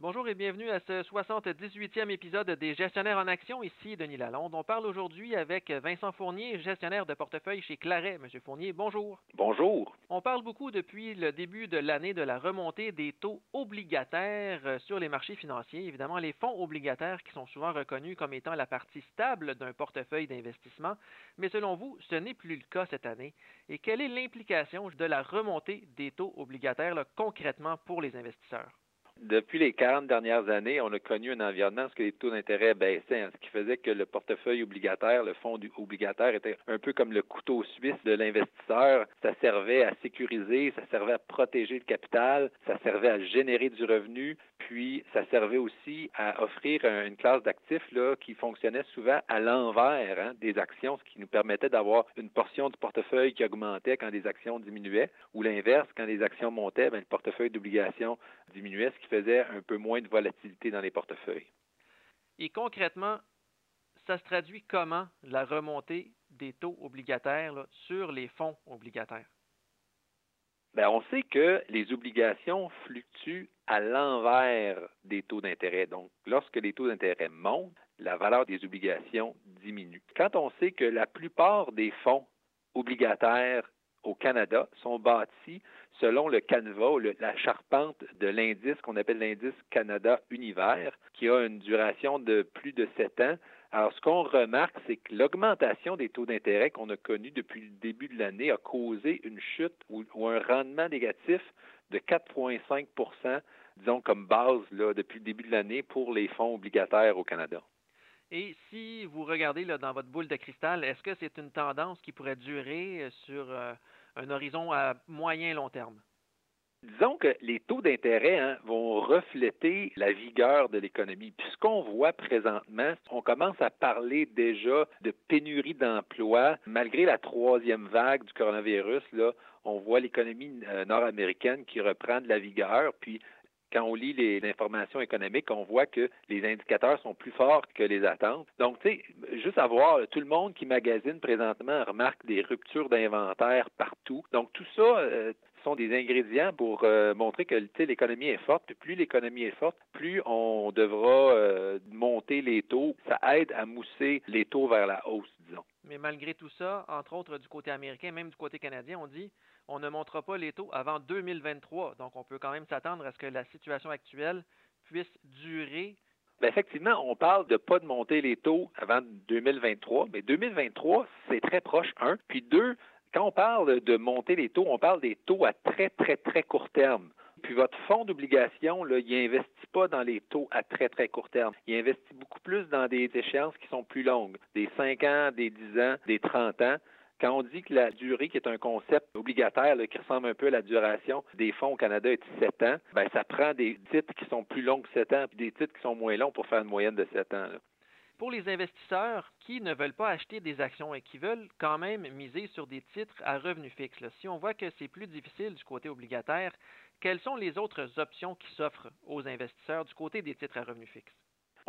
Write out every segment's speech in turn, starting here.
Bonjour et bienvenue à ce 78e épisode des Gestionnaires en action. Ici Denis Lalonde. On parle aujourd'hui avec Vincent Fournier, gestionnaire de portefeuille chez Claret. Monsieur Fournier, bonjour. Bonjour. On parle beaucoup depuis le début de l'année de la remontée des taux obligataires sur les marchés financiers. Évidemment, les fonds obligataires qui sont souvent reconnus comme étant la partie stable d'un portefeuille d'investissement. Mais selon vous, ce n'est plus le cas cette année. Et quelle est l'implication de la remontée des taux obligataires concrètement pour les investisseurs? Depuis les 40 dernières années, on a connu un environnement où les taux d'intérêt baissaient, hein, ce qui faisait que le portefeuille obligataire, le fonds obligataire était un peu comme le couteau suisse de l'investisseur. Ça servait à sécuriser, ça servait à protéger le capital, ça servait à générer du revenu, puis ça servait aussi à offrir une classe d'actifs qui fonctionnait souvent à l'envers hein, des actions, ce qui nous permettait d'avoir une portion du portefeuille qui augmentait quand les actions diminuaient, ou l'inverse, quand les actions montaient, ben, le portefeuille d'obligations diminuait, ce qui faisait un peu moins de volatilité dans les portefeuilles. Et concrètement, ça se traduit comment la remontée des taux obligataires sur les fonds obligataires? Bien, on sait que les obligations fluctuent à l'envers des taux d'intérêt. Donc, lorsque les taux d'intérêt montent, la valeur des obligations diminue. Quand on sait que la plupart des fonds obligataires au Canada sont bâtis selon le canevas, la charpente de l'indice qu'on appelle l'indice Canada Univers, qui a une duration de plus de sept ans. Alors, ce qu'on remarque, c'est que l'augmentation des taux d'intérêt qu'on a connus depuis le début de l'année a causé une chute ou, un rendement négatif de 4,5% disons comme base là, depuis le début de l'année pour les fonds obligataires au Canada. Et si vous regardez là, dans votre boule de cristal, est-ce que c'est une tendance qui pourrait durer euh, sur euh, un horizon à moyen long terme? Disons que les taux d'intérêt hein, vont refléter la vigueur de l'économie. Puis ce qu'on voit présentement, on commence à parler déjà de pénurie d'emplois. Malgré la troisième vague du coronavirus, on voit l'économie euh, nord-américaine qui reprend de la vigueur. Puis quand on lit les informations économiques, on voit que les indicateurs sont plus forts que les attentes. Donc, tu sais, juste à voir, tout le monde qui magasine présentement remarque des ruptures d'inventaire partout. Donc, tout ça euh, sont des ingrédients pour euh, montrer que l'économie est forte. plus l'économie est forte, plus on devra euh, monter les taux. Ça aide à mousser les taux vers la hausse, disons. Mais malgré tout ça, entre autres du côté américain, même du côté canadien, on dit on ne montera pas les taux avant 2023. Donc, on peut quand même s'attendre à ce que la situation actuelle puisse durer. Bien, effectivement, on parle de pas de monter les taux avant 2023, mais 2023, c'est très proche, un. Puis deux, quand on parle de monter les taux, on parle des taux à très, très, très court terme. Puis votre fonds d'obligation, il n'investit pas dans les taux à très, très court terme. Il investit beaucoup plus dans des échéances qui sont plus longues, des 5 ans, des 10 ans, des 30 ans. Quand on dit que la durée, qui est un concept obligataire qui ressemble un peu à la duration des fonds au Canada, est de 7 ans, ben, ça prend des titres qui sont plus longs que 7 ans, puis des titres qui sont moins longs pour faire une moyenne de 7 ans. Pour les investisseurs qui ne veulent pas acheter des actions et qui veulent quand même miser sur des titres à revenu fixe, si on voit que c'est plus difficile du côté obligataire, quelles sont les autres options qui s'offrent aux investisseurs du côté des titres à revenu fixe?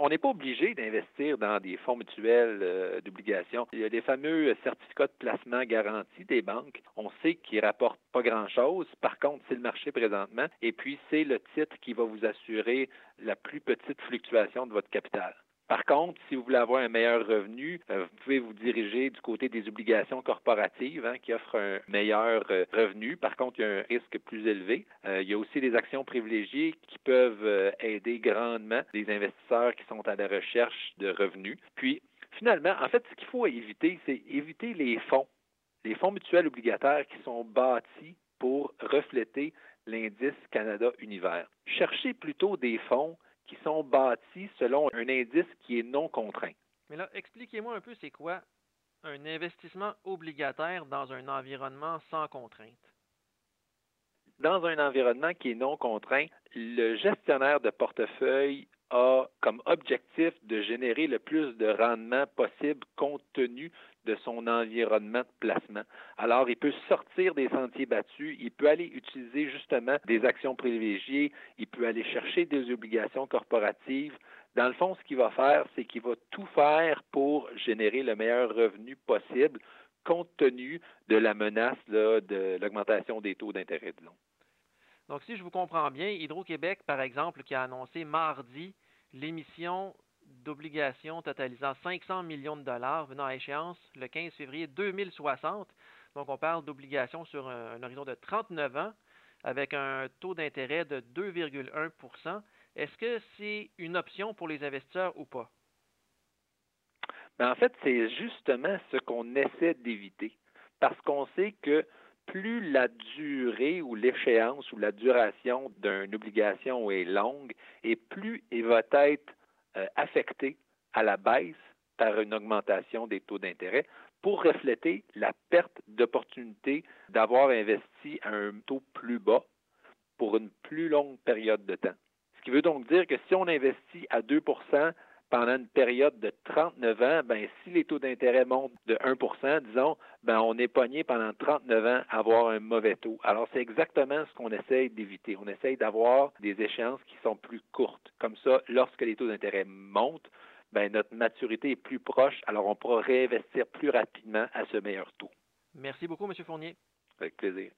On n'est pas obligé d'investir dans des fonds mutuels euh, d'obligations. Il y a des fameux certificats de placement garantis des banques. On sait qu'ils rapportent pas grand-chose. Par contre, c'est le marché présentement. Et puis, c'est le titre qui va vous assurer la plus petite fluctuation de votre capital. Par contre, si vous voulez avoir un meilleur revenu, euh, vous pouvez vous diriger du côté des obligations corporatives hein, qui offrent un meilleur euh, revenu. Par contre, il y a un risque plus élevé. Euh, il y a aussi des actions privilégiées qui peuvent aider grandement les investisseurs qui sont à la recherche de revenus. Puis, finalement, en fait, ce qu'il faut éviter, c'est éviter les fonds, les fonds mutuels obligataires qui sont bâtis pour refléter l'indice Canada Univers. Cherchez plutôt des fonds qui sont bâtis selon un indice qui est non contraint. Mais là, expliquez-moi un peu, c'est quoi un investissement obligataire dans un environnement sans contrainte? Dans un environnement qui est non contraint, le gestionnaire de portefeuille a comme objectif de générer le plus de rendement possible compte tenu de son environnement de placement. Alors, il peut sortir des sentiers battus, il peut aller utiliser justement des actions privilégiées, il peut aller chercher des obligations corporatives. Dans le fond, ce qu'il va faire, c'est qu'il va tout faire pour générer le meilleur revenu possible compte tenu de la menace de l'augmentation des taux d'intérêt, disons. Donc, si je vous comprends bien, Hydro-Québec, par exemple, qui a annoncé mardi l'émission d'obligations totalisant 500 millions de dollars venant à échéance le 15 février 2060. Donc, on parle d'obligations sur un, horizon de 39 ans avec un taux d'intérêt de 2,1% Est-ce que c'est une option pour les investisseurs ou pas? Ben, en fait, c'est justement ce qu'on essaie d'éviter. Parce qu'on sait que plus la durée ou l'échéance ou la duration d'une obligation est longue, et plus elle va être euh, affectée à la baisse par une augmentation des taux d'intérêt pour refléter la perte d'opportunité d'avoir investi à un taux plus bas pour une plus longue période de temps. Ce qui veut donc dire que si on investit à 2 pendant une période de 39 ans, ben, si les taux d'intérêt montent de 1% disons, ben, on est pogné pendant 39 ans à avoir un mauvais taux. Alors, c'est exactement ce qu'on essaye d'éviter. On essaye d'avoir des échéances qui sont plus courtes. Comme ça, lorsque les taux d'intérêt montent, ben, notre maturité est plus proche, alors on pourra réinvestir plus rapidement à ce meilleur taux. Merci beaucoup, M. Fournier. Avec plaisir.